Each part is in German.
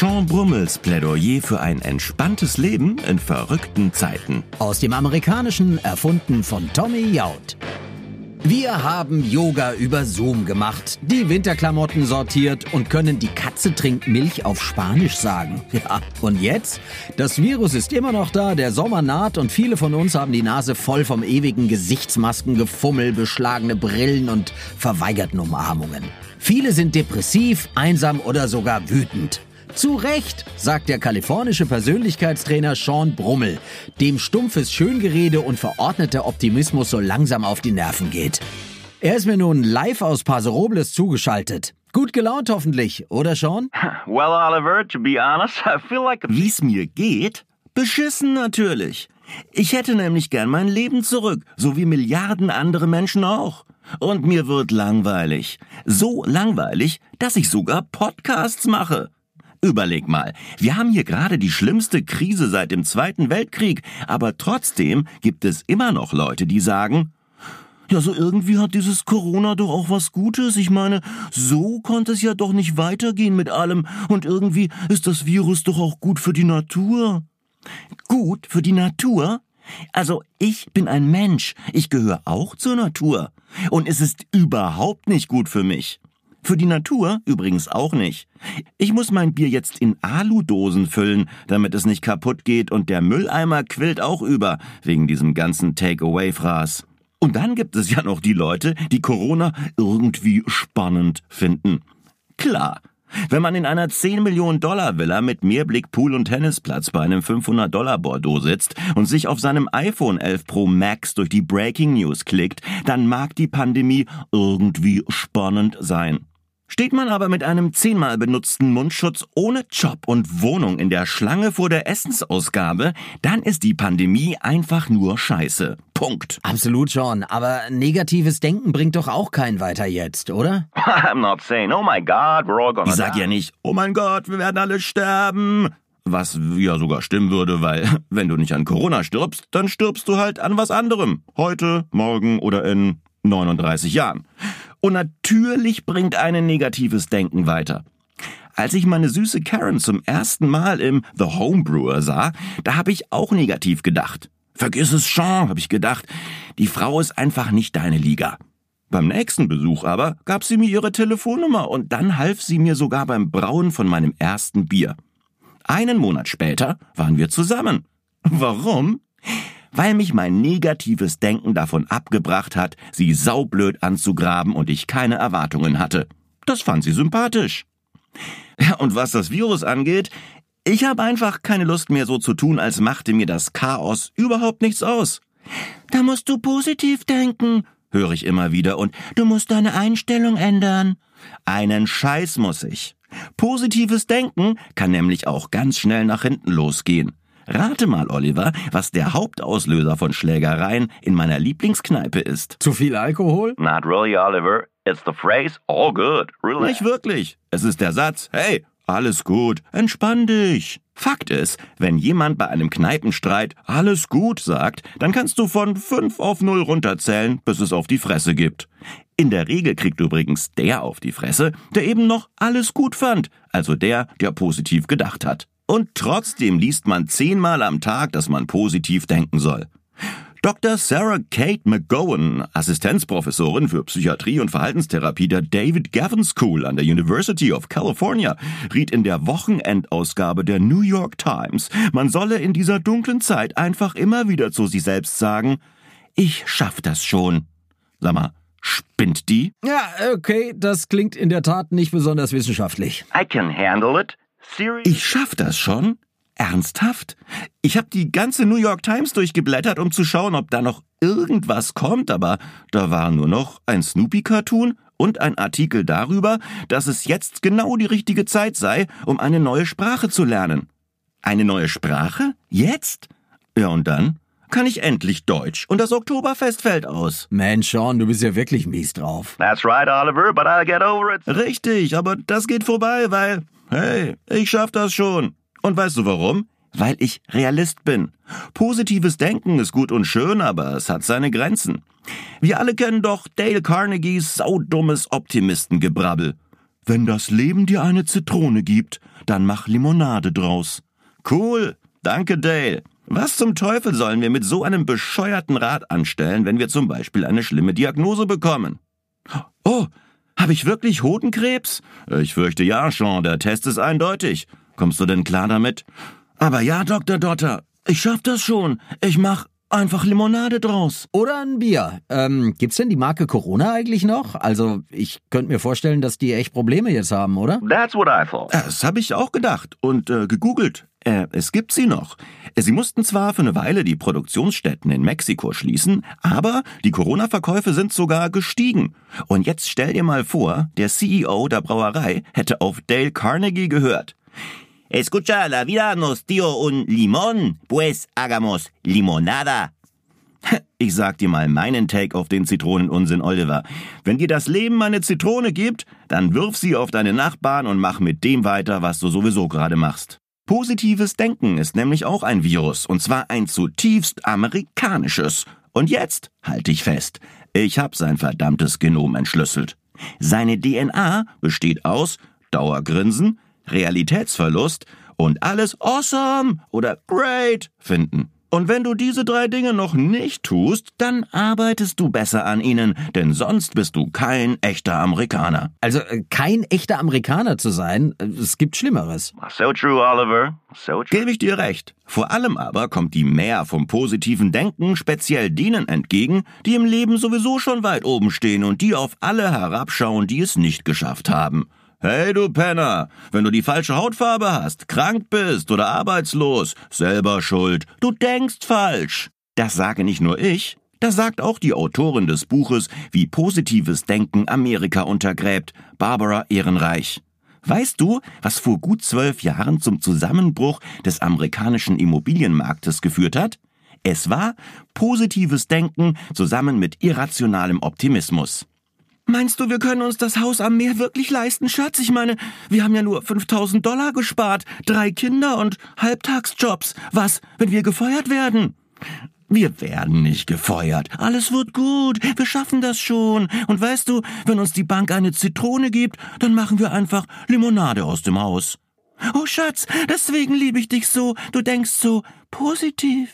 Sean Brummels Plädoyer für ein entspanntes Leben in verrückten Zeiten. Aus dem Amerikanischen erfunden von Tommy Jaud. Wir haben Yoga über Zoom gemacht, die Winterklamotten sortiert und können die Katze trinkt Milch auf Spanisch sagen. Ja, und jetzt? Das Virus ist immer noch da, der Sommer naht und viele von uns haben die Nase voll vom ewigen Gesichtsmasken, Gefummel, beschlagene Brillen und verweigerten Umarmungen. Viele sind depressiv, einsam oder sogar wütend. Zu Recht, sagt der kalifornische Persönlichkeitstrainer Sean Brummel, dem stumpfes Schöngerede und verordneter Optimismus so langsam auf die Nerven geht. Er ist mir nun live aus Paso Robles zugeschaltet. Gut gelaunt hoffentlich, oder Sean? Well, Oliver, to be honest, I feel like a... Wie's mir geht? Beschissen natürlich. Ich hätte nämlich gern mein Leben zurück, so wie Milliarden andere Menschen auch. Und mir wird langweilig. So langweilig, dass ich sogar Podcasts mache. Überleg mal, wir haben hier gerade die schlimmste Krise seit dem Zweiten Weltkrieg, aber trotzdem gibt es immer noch Leute, die sagen, ja, so irgendwie hat dieses Corona doch auch was Gutes. Ich meine, so konnte es ja doch nicht weitergehen mit allem und irgendwie ist das Virus doch auch gut für die Natur. Gut für die Natur? Also ich bin ein Mensch, ich gehöre auch zur Natur. Und es ist überhaupt nicht gut für mich. Für die Natur übrigens auch nicht. Ich muss mein Bier jetzt in Aludosen füllen, damit es nicht kaputt geht und der Mülleimer quillt auch über, wegen diesem ganzen Takeaway-Fraß. Und dann gibt es ja noch die Leute, die Corona irgendwie spannend finden. Klar, wenn man in einer 10 Millionen Dollar Villa mit Mehrblick Pool und Tennisplatz bei einem 500 Dollar Bordeaux sitzt und sich auf seinem iPhone 11 Pro Max durch die Breaking News klickt, dann mag die Pandemie irgendwie spannend sein. Steht man aber mit einem zehnmal benutzten Mundschutz ohne Job und Wohnung in der Schlange vor der Essensausgabe, dann ist die Pandemie einfach nur Scheiße. Punkt. Absolut schon, aber negatives Denken bringt doch auch keinen weiter jetzt, oder? I'm not saying, oh my God, we're all gonna Ich sag die. ja nicht, oh mein Gott, wir werden alle sterben. Was ja sogar stimmen würde, weil wenn du nicht an Corona stirbst, dann stirbst du halt an was anderem. Heute, morgen oder in 39 Jahren. Und natürlich bringt einen negatives Denken weiter. Als ich meine süße Karen zum ersten Mal im The Homebrewer sah, da habe ich auch negativ gedacht. Vergiss es, Sean, habe ich gedacht. Die Frau ist einfach nicht deine Liga. Beim nächsten Besuch aber gab sie mir ihre Telefonnummer und dann half sie mir sogar beim Brauen von meinem ersten Bier. Einen Monat später waren wir zusammen. Warum? Weil mich mein negatives Denken davon abgebracht hat, sie saublöd anzugraben und ich keine Erwartungen hatte. Das fand sie sympathisch. Ja, und was das Virus angeht, ich habe einfach keine Lust mehr so zu tun, als machte mir das Chaos überhaupt nichts aus. Da musst du positiv denken, höre ich immer wieder, und du musst deine Einstellung ändern. Einen Scheiß muss ich. Positives Denken kann nämlich auch ganz schnell nach hinten losgehen. Rate mal, Oliver, was der Hauptauslöser von Schlägereien in meiner Lieblingskneipe ist. Zu viel Alkohol? Not really, Oliver. It's the phrase, all good. Really? Nicht wirklich. Es ist der Satz, hey, alles gut, entspann dich. Fakt ist, wenn jemand bei einem Kneipenstreit alles gut sagt, dann kannst du von 5 auf 0 runterzählen, bis es auf die Fresse gibt. In der Regel kriegt übrigens der auf die Fresse, der eben noch alles gut fand, also der, der positiv gedacht hat. Und trotzdem liest man zehnmal am Tag, dass man positiv denken soll. Dr. Sarah Kate McGowan, Assistenzprofessorin für Psychiatrie und Verhaltenstherapie der David Gavin School an der University of California, riet in der Wochenendausgabe der New York Times, man solle in dieser dunklen Zeit einfach immer wieder zu sich selbst sagen, ich schaff das schon. Sag mal, spinnt die? Ja, okay, das klingt in der Tat nicht besonders wissenschaftlich. I can handle it. Ich schaff das schon? Ernsthaft? Ich habe die ganze New York Times durchgeblättert, um zu schauen, ob da noch irgendwas kommt, aber da war nur noch ein Snoopy-Cartoon und ein Artikel darüber, dass es jetzt genau die richtige Zeit sei, um eine neue Sprache zu lernen. Eine neue Sprache? Jetzt? Ja, und dann? Kann ich endlich Deutsch und das Oktoberfest fällt aus. Mensch, Sean, du bist ja wirklich mies drauf. That's right, Oliver, but I'll get over it. Richtig, aber das geht vorbei, weil, hey, ich schaff das schon. Und weißt du warum? Weil ich Realist bin. Positives Denken ist gut und schön, aber es hat seine Grenzen. Wir alle kennen doch Dale Carnegies saudummes Optimistengebrabbel. Wenn das Leben dir eine Zitrone gibt, dann mach Limonade draus. Cool. Danke, Dale. Was zum Teufel sollen wir mit so einem bescheuerten Rat anstellen, wenn wir zum Beispiel eine schlimme Diagnose bekommen? Oh, habe ich wirklich Hodenkrebs? Ich fürchte ja, Sean, der Test ist eindeutig. Kommst du denn klar damit? Aber ja, Dr. Dotter, ich schaff das schon. Ich mach einfach Limonade draus. Oder ein Bier. Ähm, gibt's denn die Marke Corona eigentlich noch? Also, ich könnte mir vorstellen, dass die echt Probleme jetzt haben, oder? That's what I thought. Das habe ich auch gedacht und äh, gegoogelt. Äh, es gibt sie noch. Sie mussten zwar für eine Weile die Produktionsstätten in Mexiko schließen, aber die Corona-Verkäufe sind sogar gestiegen. Und jetzt stell dir mal vor, der CEO der Brauerei hätte auf Dale Carnegie gehört. Escucha, la vida nos dio un limón, pues hagamos limonada. Ich sag dir mal meinen Take auf den Zitronenunsinn, Oliver. Wenn dir das Leben eine Zitrone gibt, dann wirf sie auf deine Nachbarn und mach mit dem weiter, was du sowieso gerade machst. Positives Denken ist nämlich auch ein Virus, und zwar ein zutiefst amerikanisches. Und jetzt, halt dich fest, ich hab sein verdammtes Genom entschlüsselt. Seine DNA besteht aus Dauergrinsen, Realitätsverlust und alles awesome oder great finden. Und wenn du diese drei Dinge noch nicht tust, dann arbeitest du besser an ihnen, denn sonst bist du kein echter Amerikaner. Also, äh, kein echter Amerikaner zu sein, äh, es gibt Schlimmeres. So true, Oliver. So true. Gebe ich dir recht. Vor allem aber kommt die Mehr vom positiven Denken speziell denen entgegen, die im Leben sowieso schon weit oben stehen und die auf alle herabschauen, die es nicht geschafft haben. Hey du Penner, wenn du die falsche Hautfarbe hast, krank bist oder arbeitslos, selber schuld. Du denkst falsch. Das sage nicht nur ich, das sagt auch die Autorin des Buches Wie positives Denken Amerika untergräbt, Barbara Ehrenreich. Weißt du, was vor gut zwölf Jahren zum Zusammenbruch des amerikanischen Immobilienmarktes geführt hat? Es war positives Denken zusammen mit irrationalem Optimismus. Meinst du, wir können uns das Haus am Meer wirklich leisten, Schatz? Ich meine, wir haben ja nur 5000 Dollar gespart, drei Kinder und Halbtagsjobs. Was, wenn wir gefeuert werden? Wir werden nicht gefeuert. Alles wird gut. Wir schaffen das schon. Und weißt du, wenn uns die Bank eine Zitrone gibt, dann machen wir einfach Limonade aus dem Haus. Oh Schatz, deswegen liebe ich dich so. Du denkst so positiv.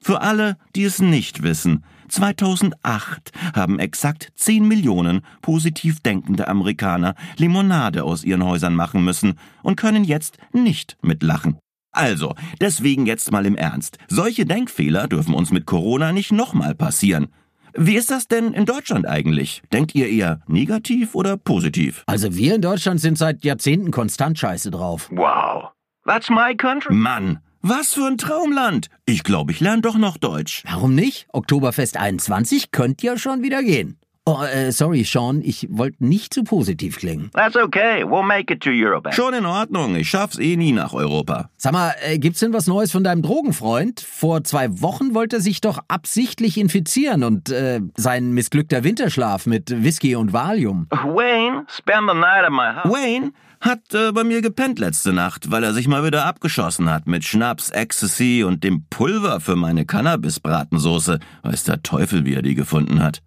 Für alle, die es nicht wissen, 2008 haben exakt 10 Millionen positiv denkende Amerikaner Limonade aus ihren Häusern machen müssen und können jetzt nicht mitlachen. Also, deswegen jetzt mal im Ernst. Solche Denkfehler dürfen uns mit Corona nicht nochmal passieren. Wie ist das denn in Deutschland eigentlich? Denkt ihr eher negativ oder positiv? Also, wir in Deutschland sind seit Jahrzehnten konstant scheiße drauf. Wow. That's my country. Mann, was für ein Traumland! Ich glaube, ich lerne doch noch Deutsch. Warum nicht? Oktoberfest 21 könnte ja schon wieder gehen. Oh, äh, sorry, Sean, ich wollte nicht zu positiv klingen. That's okay. We'll make it to Europe. Schon in Ordnung, ich schaff's eh nie nach Europa. Sag mal, äh, gibt's denn was Neues von deinem Drogenfreund? Vor zwei Wochen wollte er sich doch absichtlich infizieren und äh, sein missglückter Winterschlaf mit Whisky und Valium. Wayne, spend the night at my house. Wayne hat äh, bei mir gepennt letzte Nacht, weil er sich mal wieder abgeschossen hat mit Schnaps, Ecstasy und dem Pulver für meine Cannabis-Bratensoße. Weiß der Teufel, wie er die gefunden hat.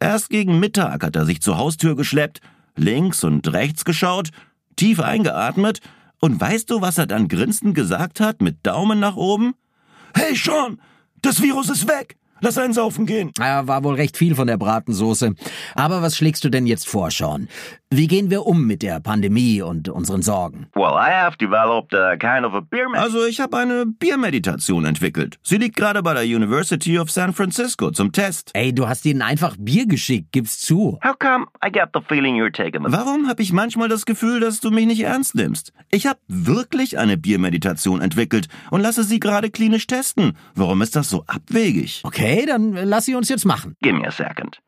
Erst gegen Mittag hat er sich zur Haustür geschleppt, links und rechts geschaut, tief eingeatmet, und weißt du, was er dann grinsend gesagt hat, mit Daumen nach oben? Hey Sean, das Virus ist weg! Lass einen saufen gehen! Ja, war wohl recht viel von der Bratensoße. Aber was schlägst du denn jetzt vor, Sean? Wie gehen wir um mit der Pandemie und unseren Sorgen? Well, I have developed a kind of a beer man. Also ich habe eine Biermeditation entwickelt. Sie liegt gerade bei der University of San Francisco zum Test. Ey, du hast ihnen einfach Bier geschickt, gib's zu. How come I get the feeling you're taking the... Warum habe ich manchmal das Gefühl, dass du mich nicht ernst nimmst? Ich habe wirklich eine Biermeditation entwickelt und lasse sie gerade klinisch testen. Warum ist das so abwegig? Okay, dann lass sie uns jetzt machen. Give me a second.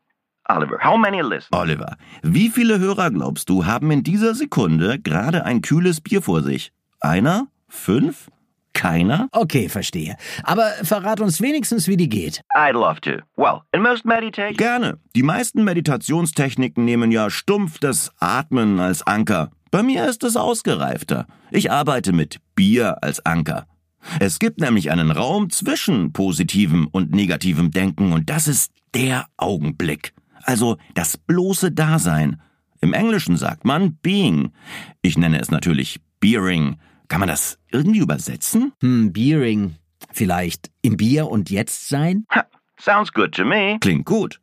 Oliver, how many listeners? Oliver, wie viele Hörer glaubst du haben in dieser Sekunde gerade ein kühles Bier vor sich? Einer? Fünf? Keiner? Okay, verstehe. Aber verrat uns wenigstens, wie die geht. I'd love to. Well, in most meditations... Gerne. Die meisten Meditationstechniken nehmen ja stumpf das Atmen als Anker. Bei mir ist es ausgereifter. Ich arbeite mit Bier als Anker. Es gibt nämlich einen Raum zwischen positivem und negativem Denken und das ist der Augenblick. Also das bloße Dasein. Im Englischen sagt man being. Ich nenne es natürlich beering. Kann man das irgendwie übersetzen? Hm, Beering. Vielleicht im Bier und jetzt sein? Ha, sounds good to me. Klingt gut.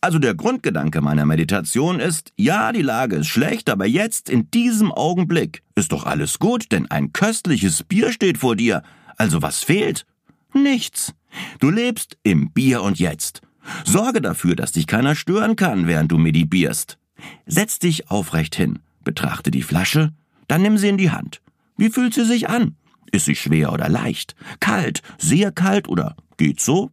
Also der Grundgedanke meiner Meditation ist, ja, die Lage ist schlecht, aber jetzt, in diesem Augenblick, ist doch alles gut, denn ein köstliches Bier steht vor dir. Also was fehlt? Nichts. Du lebst im Bier und jetzt. Sorge dafür, dass dich keiner stören kann, während du medibierst. Setz dich aufrecht hin, betrachte die Flasche, dann nimm sie in die Hand. Wie fühlt sie sich an? Ist sie schwer oder leicht? Kalt, sehr kalt oder geht so?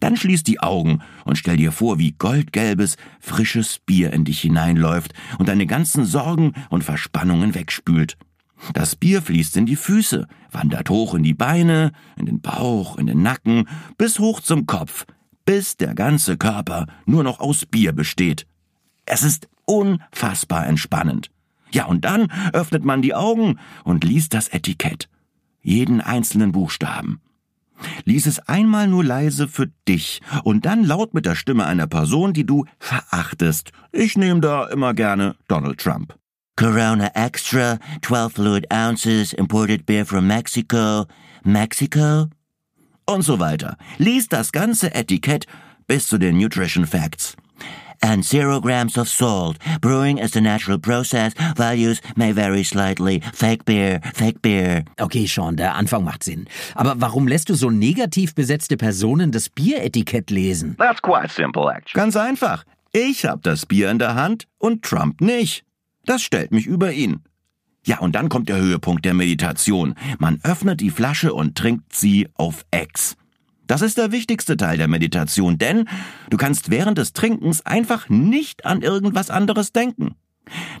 Dann schließ die Augen und stell dir vor, wie goldgelbes, frisches Bier in dich hineinläuft und deine ganzen Sorgen und Verspannungen wegspült. Das Bier fließt in die Füße, wandert hoch in die Beine, in den Bauch, in den Nacken, bis hoch zum Kopf, bis der ganze Körper nur noch aus Bier besteht. Es ist unfassbar entspannend. Ja, und dann öffnet man die Augen und liest das Etikett. Jeden einzelnen Buchstaben. Lies es einmal nur leise für dich und dann laut mit der Stimme einer Person, die du verachtest. Ich nehme da immer gerne Donald Trump. Corona Extra, 12 fluid ounces, imported beer from Mexico. Mexico? Und so weiter. Lies das ganze Etikett bis zu den Nutrition Facts. And zero grams of salt. Brewing is the natural process. Values may vary slightly. Fake beer, fake beer. Okay, Sean, der Anfang macht Sinn. Aber warum lässt du so negativ besetzte Personen das Bieretikett lesen? That's quite simple, actually. Ganz einfach. Ich hab das Bier in der Hand und Trump nicht. Das stellt mich über ihn. Ja, und dann kommt der Höhepunkt der Meditation. Man öffnet die Flasche und trinkt sie auf Ex. Das ist der wichtigste Teil der Meditation, denn du kannst während des Trinkens einfach nicht an irgendwas anderes denken.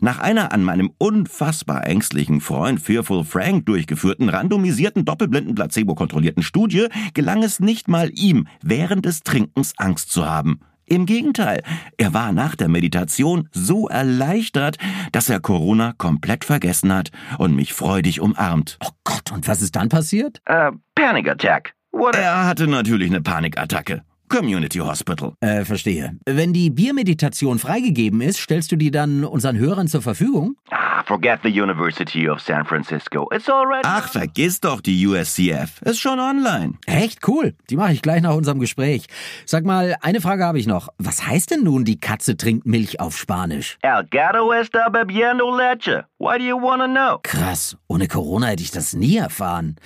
Nach einer an meinem unfassbar ängstlichen Freund Fearful Frank durchgeführten, randomisierten, doppelblinden, placebo-kontrollierten Studie gelang es nicht mal ihm, während des Trinkens Angst zu haben. Im Gegenteil, er war nach der Meditation so erleichtert, dass er Corona komplett vergessen hat und mich freudig umarmt. Oh Gott, und was ist dann passiert? Uh, panic attack. What? Er hatte natürlich eine Panikattacke. Community Hospital. Äh, verstehe. Wenn die Biermeditation freigegeben ist, stellst du die dann unseren Hörern zur Verfügung? Forget the University of San Francisco. It's already. Ach, vergiss doch die USCF. Ist schon online. Echt cool. Die mache ich gleich nach unserem Gespräch. Sag mal, eine Frage habe ich noch. Was heißt denn nun, die Katze trinkt Milch auf Spanisch? El gato está bebiendo leche. Why do you want to know? Krass. Ohne Corona hätte ich das nie erfahren.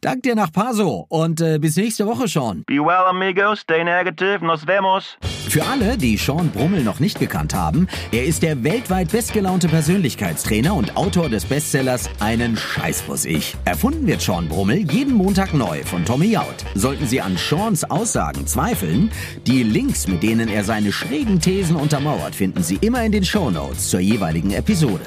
Dank dir nach Paso und äh, bis nächste Woche, Sean. Be well, amigo. Stay negative. Nos vemos. Für alle, die Sean Brummel noch nicht gekannt haben, er ist der weltweit bestgelaunte Persönlichkeitstrainer und Autor des Bestsellers Einen Scheiß muss ich. Erfunden wird Sean Brummel jeden Montag neu von Tommy Jaud. Sollten Sie an Seans Aussagen zweifeln, die Links, mit denen er seine schrägen Thesen untermauert, finden Sie immer in den Shownotes zur jeweiligen Episode.